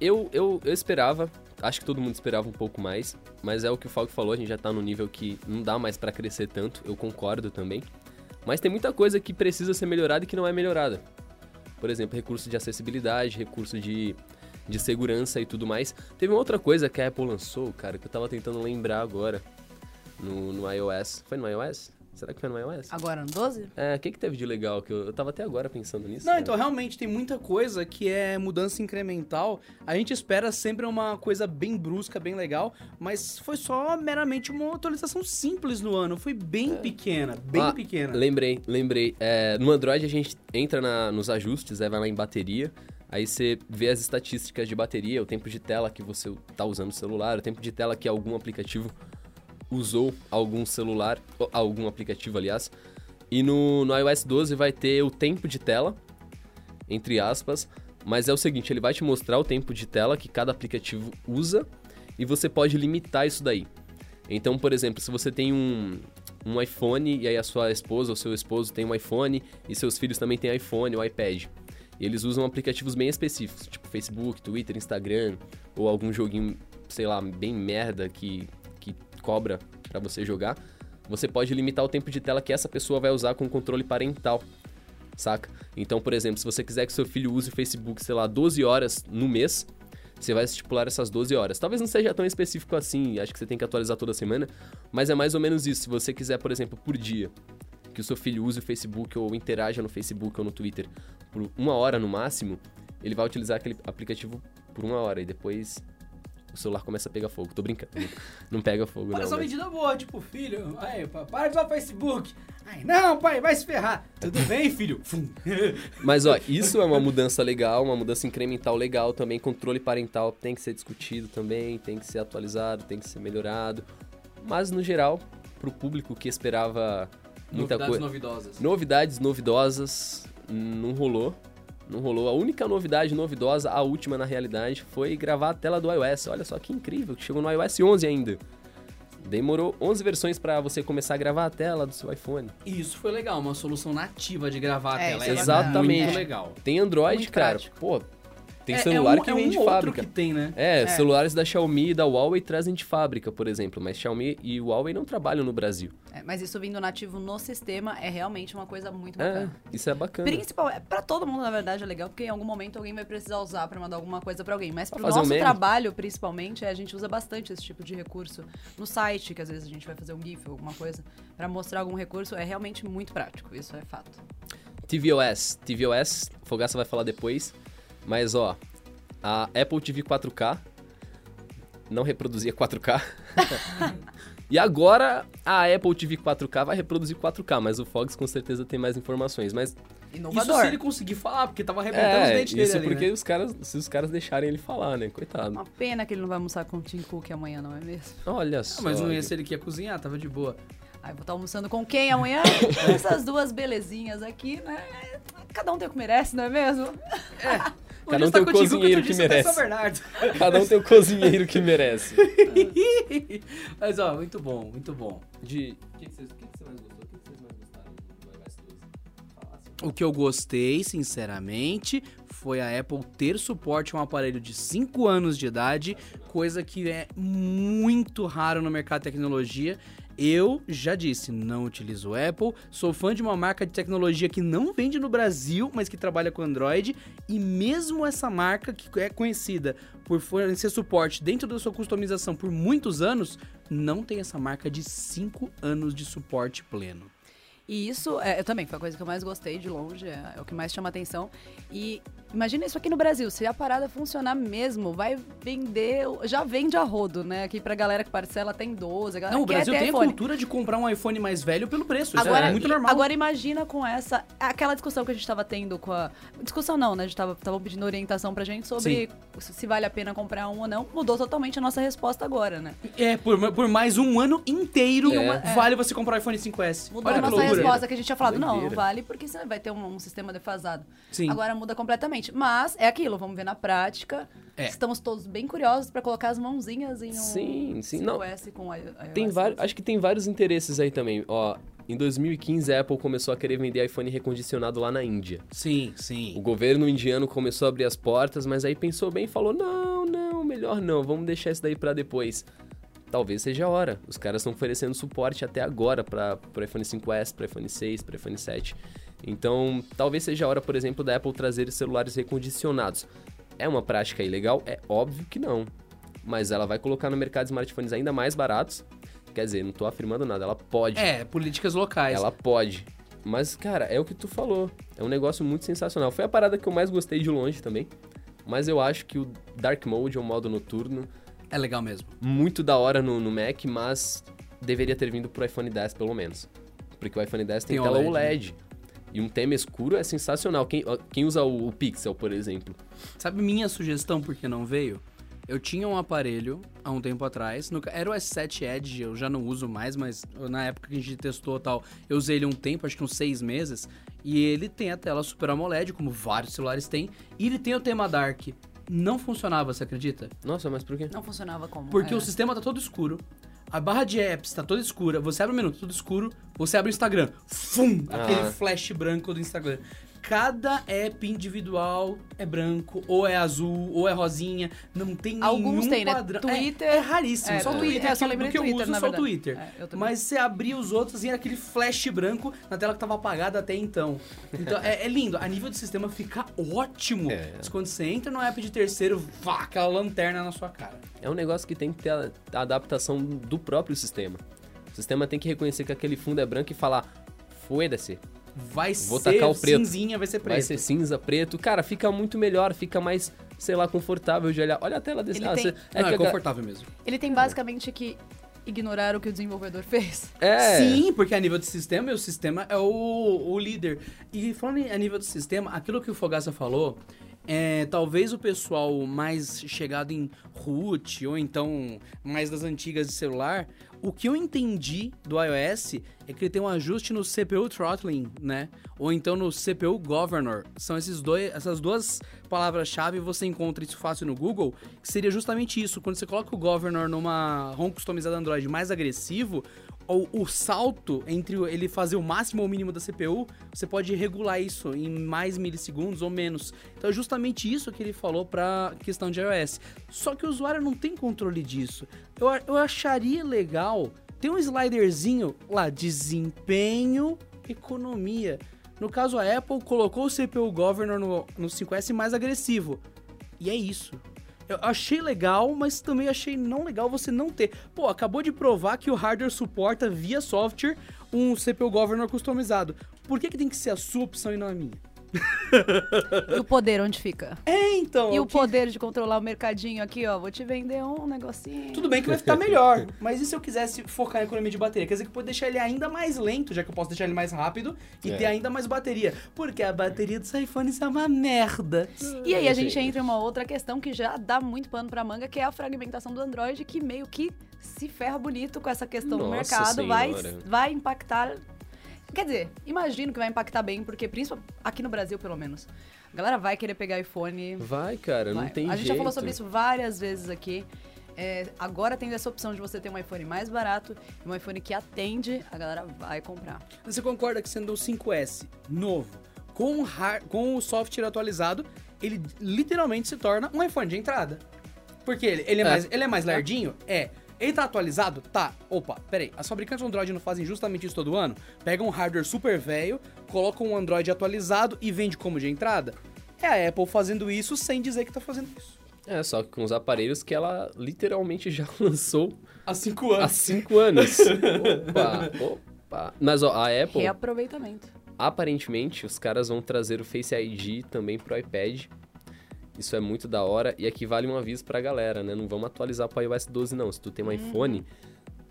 eu, eu, eu esperava, acho que todo mundo esperava um pouco mais, mas é o que o Falco falou, a gente já tá no nível que não dá mais pra crescer tanto, eu concordo também. Mas tem muita coisa que precisa ser melhorada e que não é melhorada. Por exemplo, recurso de acessibilidade, recurso de, de segurança e tudo mais. Teve uma outra coisa que a Apple lançou, cara, que eu tava tentando lembrar agora no, no iOS. Foi no iOS? Será que foi no iOS? Agora no 12? É, o que, que teve de legal? Que eu, eu tava até agora pensando nisso. Não, cara. então realmente tem muita coisa que é mudança incremental. A gente espera sempre uma coisa bem brusca, bem legal, mas foi só meramente uma atualização simples no ano. Foi bem pequena, bem Ah, pequena. Lembrei, lembrei. É, no Android a gente entra na- nos ajustes, aí vai lá em bateria, aí você vê as estatísticas de bateria, o tempo de tela que você tá usando o celular, o tempo de tela que algum aplicativo usou algum celular, algum aplicativo, aliás. E no, no iOS 12 vai ter o tempo de tela, entre aspas, mas é o seguinte, ele vai te mostrar o tempo de tela que cada aplicativo usa e você pode limitar isso daí. Então, por exemplo, se você tem um, um iPhone e aí a sua esposa ou seu esposo tem um iPhone e seus filhos também têm iPhone ou iPad. E eles usam aplicativos bem específicos, tipo Facebook, Twitter, Instagram ou algum joguinho, sei lá, bem merda que cobra pra você jogar. Você pode limitar o tempo de tela que essa pessoa vai usar com o controle parental, saca? Então, por exemplo, se você quiser que seu filho use o Facebook, sei lá, 12 horas no mês, você vai estipular essas 12 horas. Talvez não seja tão específico assim, acho que você tem que atualizar toda semana, mas é mais ou menos isso. Se você quiser, por exemplo, por dia, que o seu filho use o Facebook ou interaja no Facebook ou no Twitter por uma hora no máximo, ele vai utilizar aquele aplicativo por uma hora e depois o celular começa a pegar fogo. Tô brincando. Não pega fogo, Olha não. só mas- medida boa, tipo, filho, aí, pa- para de usar o Facebook. Ai, não, pai, vai se ferrar. Tudo bem, filho? Mas ó, isso é uma mudança legal, uma mudança incremental legal também. Controle parental tem que ser discutido também, tem que ser atualizado, tem que ser melhorado. Mas no geral, pro público que esperava muita Novidades coisa. novidosas. Novidades novidosas não rolou. Não rolou. A única novidade novidosa, a última na realidade, foi gravar a tela do iOS. Olha só que incrível, que chegou no iOS 11 ainda. Demorou 11 versões pra você começar a gravar a tela do seu iPhone. E isso foi legal, uma solução nativa de gravar a É, tela. é Exatamente. Muito legal. Tem Android, Muito cara. prático. Pô, tem É- celular é um, que é vem um de fábrica. que tem, né? É, É. celulares da Xiaomi e da Huawei trazem de fábrica, por exemplo, mas Xiaomi e Huawei não trabalham no Brasil. É, mas isso vindo nativo no sistema é realmente uma coisa muito É, bacana. isso é bacana. Principal, é, pra todo mundo, na verdade, é legal, porque em algum momento alguém vai precisar usar pra mandar alguma coisa pra alguém. Mas fazer um nosso meme. trabalho, principalmente, a gente usa bastante esse tipo de recurso. No site, que às vezes a gente vai fazer um GIF ou alguma coisa, pra mostrar algum recurso, é realmente muito prático. Isso é fato. tvOS. tvOS, Fogaça vai falar depois, mas ó, a Apple TV 4K não reproduzia 4K. e agora a Apple TV 4K vai reproduzir 4K, mas o Fox com certeza tem mais informações. Mas Isso Inovador. se ele conseguir falar, porque tava arrebentando os é, dentes dele isso ali, porque né? os caras, se os caras deixarem ele falar, né? Coitado. Uma pena que ele não vai almoçar com o Tim Cook amanhã, não é mesmo? Olha Ah, só. mas não ia ser ele que ia cozinhar, tava de boa. Aí vou estar almoçando com quem amanhã? Essas duas belezinhas aqui, né? Cada um tem o que merece, não é mesmo? Cada um tem o cozinheiro que merece. Cada um tem o cozinheiro que merece. Mas ó, muito bom, muito bom. De. O que, você mais gostou? O que, que vocês mais gostaram do iOS 12? Fala. O que eu gostei, sinceramente, foi a Apple ter suporte a um aparelho de 5 anos de idade, coisa que é muito raro no mercado de tecnologia. Eu já disse, não utilizo Apple, sou fã de uma marca de tecnologia que não vende no Brasil, mas que trabalha com Android, e mesmo essa marca que é conhecida por fornecer suporte dentro da sua customização por muitos anos, não tem essa marca de 5 anos de suporte pleno. E isso, é, eu também, foi a coisa que eu mais gostei de longe, é, é o que mais chama atenção. E imagina isso aqui no Brasil, se a parada funcionar mesmo, vai vender, já vende a rodo, né? Aqui pra galera que parcela tem 12, a galera Não, o Brasil tem a iPhone. cultura de comprar um iPhone mais velho pelo preço. Isso Agora, é muito normal. agora imagina com essa. Aquela discussão que a gente tava tendo com a. Discussão não, né? A gente tava, tava pedindo orientação pra gente sobre se se vale a pena comprar um ou não. Mudou totalmente a nossa resposta agora, né? É, por, por mais um ano inteiro, É. vale você comprar o iPhone 5S. Mudou Olha a nossa resposta que a gente tinha falado, não, não Doideira. vale porque você vai ter um, um sistema defasado. Sim. Agora muda completamente. Mas é aquilo, vamos ver na prática. É. Estamos todos bem curiosos pra colocar as mãozinhas em um Sim, sim, não. 5S com a, a Tem vários, acho que tem vários interesses aí também. Ó, em 2015 a Apple começou a querer vender iPhone recondicionado lá na Índia. Sim, O sim. governo indiano começou a abrir as portas, mas aí pensou bem e falou: "Não, não, melhor não, vamos deixar isso daí pra depois". Talvez seja a hora. Os caras estão oferecendo suporte até agora para o iPhone 5S, para iPhone 6, para iPhone 7. Então, talvez seja a hora, por exemplo, da Apple trazer celulares recondicionados. É uma prática ilegal? É óbvio que não. Mas ela vai colocar no mercado smartphones ainda mais baratos. Quer dizer, não tô afirmando nada, ela pode. É, políticas locais. Ela pode. Mas, cara, é o que tu falou. É um negócio muito sensacional. Foi a parada que eu mais gostei de longe também. Mas eu acho que o Dark Mode, é um modo noturno, É legal mesmo. muito da hora no, no Mac, mas deveria ter vindo pro iPhone 10 pelo menos. Porque o iPhone 10 tem, Tem tela OLED, OLED. E um tema escuro é sensacional. Quem, quem usa o, o Pixel, por exemplo. Sabe minha sugestão por que não veio? Eu tinha um aparelho há um tempo atrás, no era o S7 Edge, eu já não uso mais, mas na época que a gente testou tal, eu usei ele um tempo, acho que uns seis meses, e ele tem a tela Super AMOLED, como vários celulares têm, e ele tem o tema Dark. Não funcionava, você acredita? Nossa, mas por quê? Não funcionava como. Porque é. o sistema tá todo escuro, a barra de apps tá toda escura, você abre o menu, tudo escuro, você abre o Instagram, fum, aquele Ah. flash branco do Instagram. Cada app individual é branco, ou é azul, ou é rosinha, não tem Alguns nenhum tem, né? padrão. Twitter- É, é raríssimo, É, só o Twitter, Twitter, eu só lembrei que eu Twitter, uso, na só o. Twitter. É. Mas você abria os outros e era aquele flash branco na tela que tava apagada até então. Então é, é lindo, a nível de sistema fica ótimo. É. Mas quando você entra no app de terceiro, vá, aquela lanterna na sua cara. É um negócio que tem que ter a, a adaptação do próprio sistema. O sistema tem que reconhecer que aquele fundo é branco e falar: foda-se, Vai Vou ser tacar o preto. cinzinha, vai ser preto. vai ser cinza, preto. Cara, fica muito melhor, fica mais, sei lá, confortável de olhar. Olha a tela desse. Ele Ah, tem- cê- Não, é, que a- confortável mesmo. Ele tem basicamente que ignorar o que o desenvolvedor fez. É. Sim, porque a nível de sistema, o sistema é o, o líder. E falando a nível de sistema, aquilo que o Fogaça falou, é, talvez o pessoal mais chegado em root, ou então mais das antigas de celular, o que eu entendi do iOS é que ele tem um ajuste no CPU throttling, né? Ou então no CPU governor. São esses dois, essas duas palavras-chave, você encontra isso fácil no Google, que seria justamente isso. Quando você coloca o governor numa ROM customizada Android mais agressivo, o, salto entre ele fazer o máximo ou o mínimo da CPU, você pode regular isso em mais milissegundos ou menos. Então é justamente isso que ele falou pra questão de iOS. Só que o usuário não tem controle disso. Eu, eu acharia legal ter um sliderzinho lá, desempenho, economia. No caso, a Apple colocou o CPU Governor no, no 5S mais agressivo. E é isso. Eu achei legal, mas também achei não legal você não ter. Pô, acabou de provar que o hardware suporta via software um CPU Governor customizado. Por que, que tem que ser a sua opção e não a minha? E o poder onde fica? É, então. E é o que- poder de controlar o mercadinho aqui, ó. Vou te vender um negocinho. Tudo bem que vai ficar melhor, mas e se eu quisesse focar em economia de bateria? Quer dizer que pode deixar ele ainda mais lento, já que eu posso deixar ele mais rápido e É. ter ainda mais bateria. Porque a bateria dos iPhones é uma merda. E aí a gente Sim. entra em uma outra questão que já dá muito pano pra manga, que é a fragmentação do Android, que meio que se ferra bonito com essa questão do Nossa mercado. Vai, vai impactar. Quer dizer, imagino que vai impactar bem, porque principalmente aqui no Brasil, pelo menos. A galera vai querer pegar iPhone. Vai, cara, não vai. tem a gente jeito. já falou sobre isso várias vezes aqui. É, agora tem essa opção de você ter um iPhone mais barato e um iPhone que atende, a galera vai comprar. Você concorda que sendo o 5S novo, com o, har- com o software atualizado, ele literalmente se torna um iPhone de entrada? Porque ele, ele, é, É. Mais, ele é mais lardinho? É. Ele tá atualizado? Tá. Opa, peraí. As fabricantes de Android não fazem justamente isso todo ano? Pegam um hardware super velho, colocam um Android atualizado e vende como de entrada? É a Apple fazendo isso sem dizer que tá fazendo isso. É, só que com os aparelhos que ela literalmente já lançou Há cinco há anos. cinco anos. opa, Pá. Mas ó, a Apple, Reaproveitamento. aparentemente, os caras vão trazer o Face ID também pro iPad. Isso é muito da hora. E aqui vale um aviso pra galera, né? Não vamos atualizar pro iOS 12, não. Se tu tem um iPhone,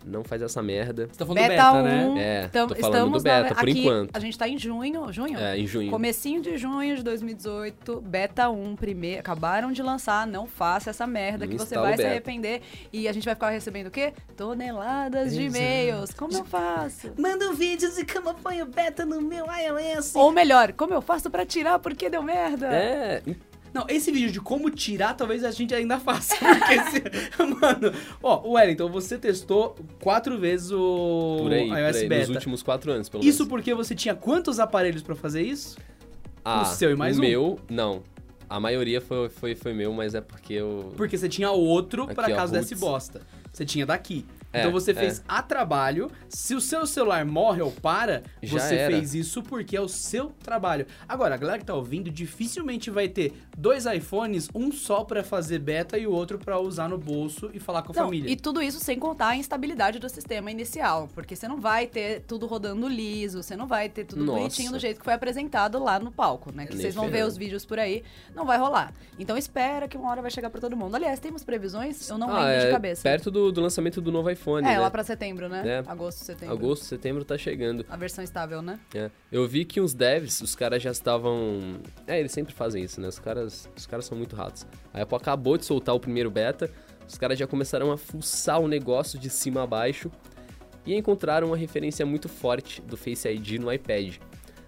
não faz essa merda. Você tá falando Beta, beta, 1. né? É, tam- tô falando do estamos na- beta, por aqui, enquanto. A gente tá em junho. Junho? É, em junho. Comecinho de junho de 2018, beta 1 primeiro, acabaram de lançar, não faça essa merda Não que você vai se beta. arrepender e a gente vai ficar recebendo o quê? Toneladas de Exato. e-mails. Como eu faço? Manda um vídeo de como foi o beta no meu iOS. Ou melhor, como eu faço pra tirar porque deu merda? É, Não, esse vídeo de como tirar, talvez a gente ainda faça. Porque se... Mano, ó, Wellington, você testou quatro vezes o por aí, iOS por aí, beta. nos últimos quatro anos, pelo Isso menos. porque você tinha quantos aparelhos pra fazer isso? Ah, o seu e mais o um? meu, não. A maioria foi, foi, foi meu, mas é porque eu... Porque você tinha outro ó, caso desse bosta. Você tinha daqui. É, então você é. fez a trabalho. Se o seu celular morre ou para, Já você era. fez isso porque é o seu trabalho. Agora, a galera que tá ouvindo dificilmente vai ter dois iPhones, um só pra fazer beta e o outro pra usar no bolso e falar com a Não, família. e tudo isso sem contar a instabilidade do sistema inicial, porque você não vai ter tudo rodando liso, você não vai ter tudo Nossa. bonitinho do jeito que foi apresentado lá no palco, né? Que Nem vocês vão ver os vídeos por aí, não vai rolar. Então espera que uma hora vai chegar pra todo mundo. Aliás, temos previsões? Eu não ah, lembro de é cabeça. perto do, do lançamento do novo iPhone, é, né? lá pra setembro, né? É. Agosto, setembro. Agosto, setembro tá chegando. A versão estável, né? É. Eu vi que os devs, os caras já estavam. É, eles sempre fazem isso, né? Os caras, os caras são muito ratos. A Apple acabou de soltar o primeiro beta, os caras já começaram a fuçar o negócio de cima a baixo e encontraram uma referência muito forte do Face ID no iPad.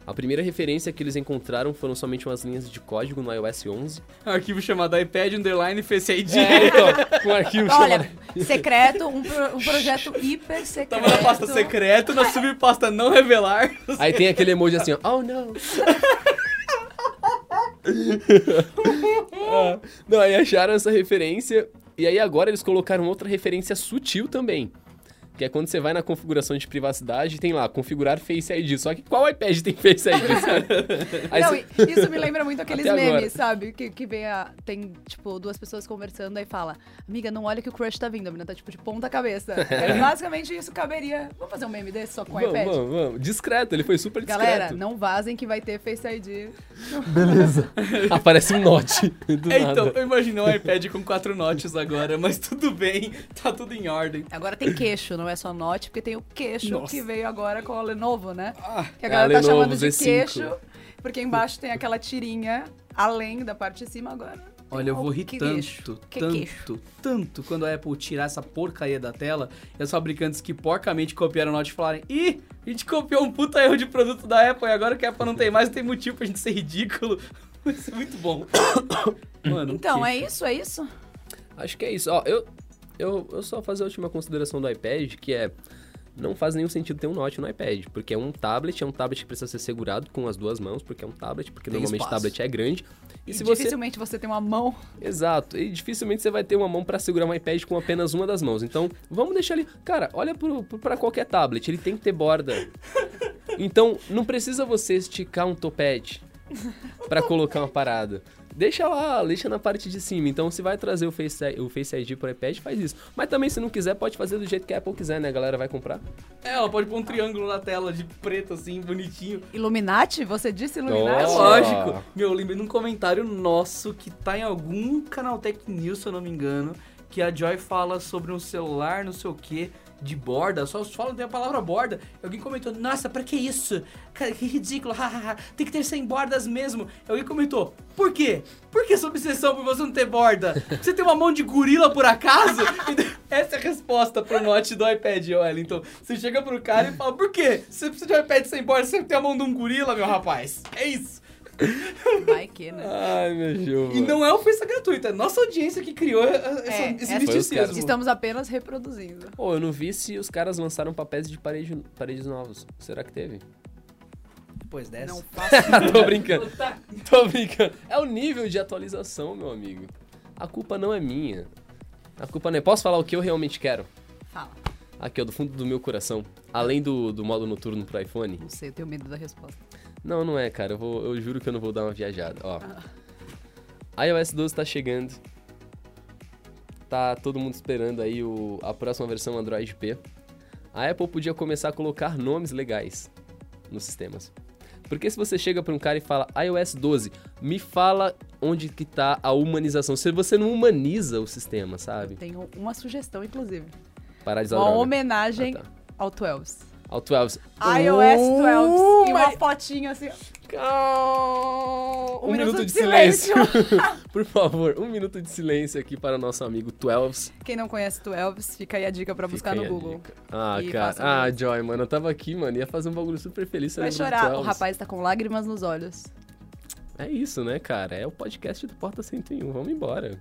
A primeira referência que eles encontraram foram somente umas linhas de código no iOS 11. Um arquivo chamado iPad Underline Face ID. É, então, com um arquivo Olha, chamado... secreto, um, pro- um projeto hiper secreto. Tava na pasta secreto, na subpasta não revelar. Aí tem aquele emoji assim, ó, oh não. Ah, não, aí acharam essa referência e aí agora eles colocaram outra referência sutil também. Que é quando você vai na configuração de privacidade, tem lá, configurar Face ID. Só que qual iPad tem Face ID, sabe? Não, você- e- isso me lembra muito aqueles Até agora. memes, sabe? Que, que vem a. Tem, tipo, duas pessoas conversando aí fala: Amiga, não olha que o crush tá vindo. A menina tá, tipo, de ponta cabeça. É, basicamente isso caberia. Vamos fazer um meme desse só com o Vamos, iPad? vamos, vamos. Discreto, ele foi super discreto. Galera, não vazem que vai ter Face ID. Aparece um note do É, nada. então, eu imagino um iPad com quatro notes agora, mas tudo bem, tá tudo em ordem. Agora tem queixo, não é só note, porque tem o queixo Nossa. que veio agora com a Lenovo, né? Ah, Que a É, galera a tá Lenovo chamando de Z5. queixo, porque embaixo tem aquela tirinha além da parte de cima agora. Olha, eu o vou rir queixo. tanto, Que tanto, queixo. tanto quando a Apple tirar essa porcaria da tela e os fabricantes que porcamente copiaram o Note falarem Ih, a gente copiou um puta erro de produto da Apple e agora que a Apple não tem mais, não tem motivo pra gente ser ridículo. Vai ser muito bom. Mano, Então, que- é isso, é isso? Acho que é isso. Ó, eu, eu, eu só fazer a última consideração do iPad, que é. Não faz nenhum sentido ter um Note no iPad, porque é um tablet, é um tablet que precisa ser segurado com as duas mãos, porque é um tablet, porque Tem normalmente espaço. tablet é grande. E, E se você. dificilmente você tem uma mão. Exato, e dificilmente você vai ter uma mão pra segurar um iPad com apenas uma das mãos. Então, vamos deixar ali. Cara, olha pra qualquer tablet, ele tem que ter borda. Então, não precisa você esticar um topete pra colocar uma parada. Deixa lá, deixa na parte de cima. Então, se vai trazer o Face, o Face ID pro iPad, faz isso. Mas também, se não quiser, pode fazer do jeito que a Apple quiser, né? A galera vai comprar. É, ela pode pôr um triângulo na tela de preto assim, bonitinho. Illuminati? Você disse Illuminati? É Nossa. lógico. Meu, eu lembrei num comentário nosso que tá em algum canal Tech News, se eu não me engano, que a Joy fala sobre um celular, não sei o que, de borda. Só fala tem a palavra borda. Alguém comentou, nossa, pra que isso? Cara, que ridículo, hahaha. Tem que ter sem bordas mesmo. Alguém comentou, por quê? Por que essa obsessão por você não ter borda? Você tem uma mão de gorila por acaso? Essa é a resposta pro note do iPad, Wellington. Você chega pro cara e fala, por quê? Você precisa de um iPad sem borda, você tem a mão de um gorila, meu rapaz. É isso. Vai que, né? Ai, meu Deus. E não é ofensa gratuita, é nossa audiência que criou essa, É, esse essa- misticismo. Estamos apenas reproduzindo. Pô, eu não vi se os caras lançaram papéis de parede, paredes novos. Será que teve? Depois dessa. Não faço. Tô brincando. Tô brincando. É o nível de atualização, meu amigo. A culpa não é minha. A culpa não é. Posso falar o que eu realmente quero? Fala. Aqui, ó, do fundo do meu coração. Além do, do modo noturno pro iPhone. Não sei, eu tenho medo da resposta. Não, não é, cara. Eu, vou, eu juro que eu não vou dar uma viajada. Ó. iOS 12 tá chegando. Tá todo mundo esperando aí o, a próxima versão Android P. a Apple podia começar a colocar nomes legais nos sistemas. Porque se você chega para um cara e fala iOS 12, me fala onde que tá a humanização. Se você não humaniza o sistema, sabe? Tenho uma sugestão, inclusive. Parar de usar Uma droga. homenagem Ah, tá. ao 12. Ao 12. iOS 12. E uma fotinha assim. Um, Um minuto, minuto de de silêncio. Por favor, um minuto de silêncio aqui para o nosso amigo 12. Quem não conhece 12, fica aí a dica pra buscar no Google. dica. Ah, E cara. Ah, mesmo. Joy, mano, eu tava aqui, mano, ia fazer um bagulho super feliz. Vai chorar. O 12. rapaz tá com lágrimas nos olhos. É isso, né, cara? É o podcast do Porta 101. Vamos embora.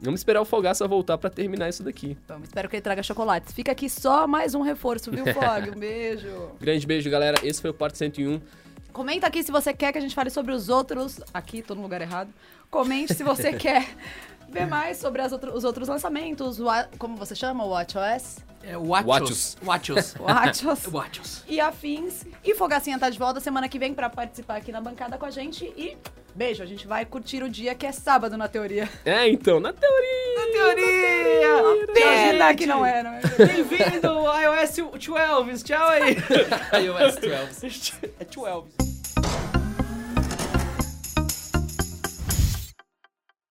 Vamos esperar o Fogaça voltar pra terminar isso daqui. Vamos, espero que ele traga chocolates. Fica aqui só mais um reforço, viu, Fog? Um beijo. Grande beijo, galera. Esse foi o Porta 101. Comenta aqui se você quer que a gente fale sobre os outros. Aqui, tô no lugar errado. Comente se você quer ver mais sobre as outro- os outros lançamentos. como você chama? O WatchOS? É Watchos. Watchos. WatchOS. Watchos. e afins. E Fogacinha tá de volta semana que vem pra participar aqui na bancada com a gente. E beijo, a gente vai curtir o dia que é sábado na teoria. É, então, na teoria. Teoria! Pena gente. que não é, não é? Bem-vindo ao iOS 12. Tchau aí. iOS 12. É 12.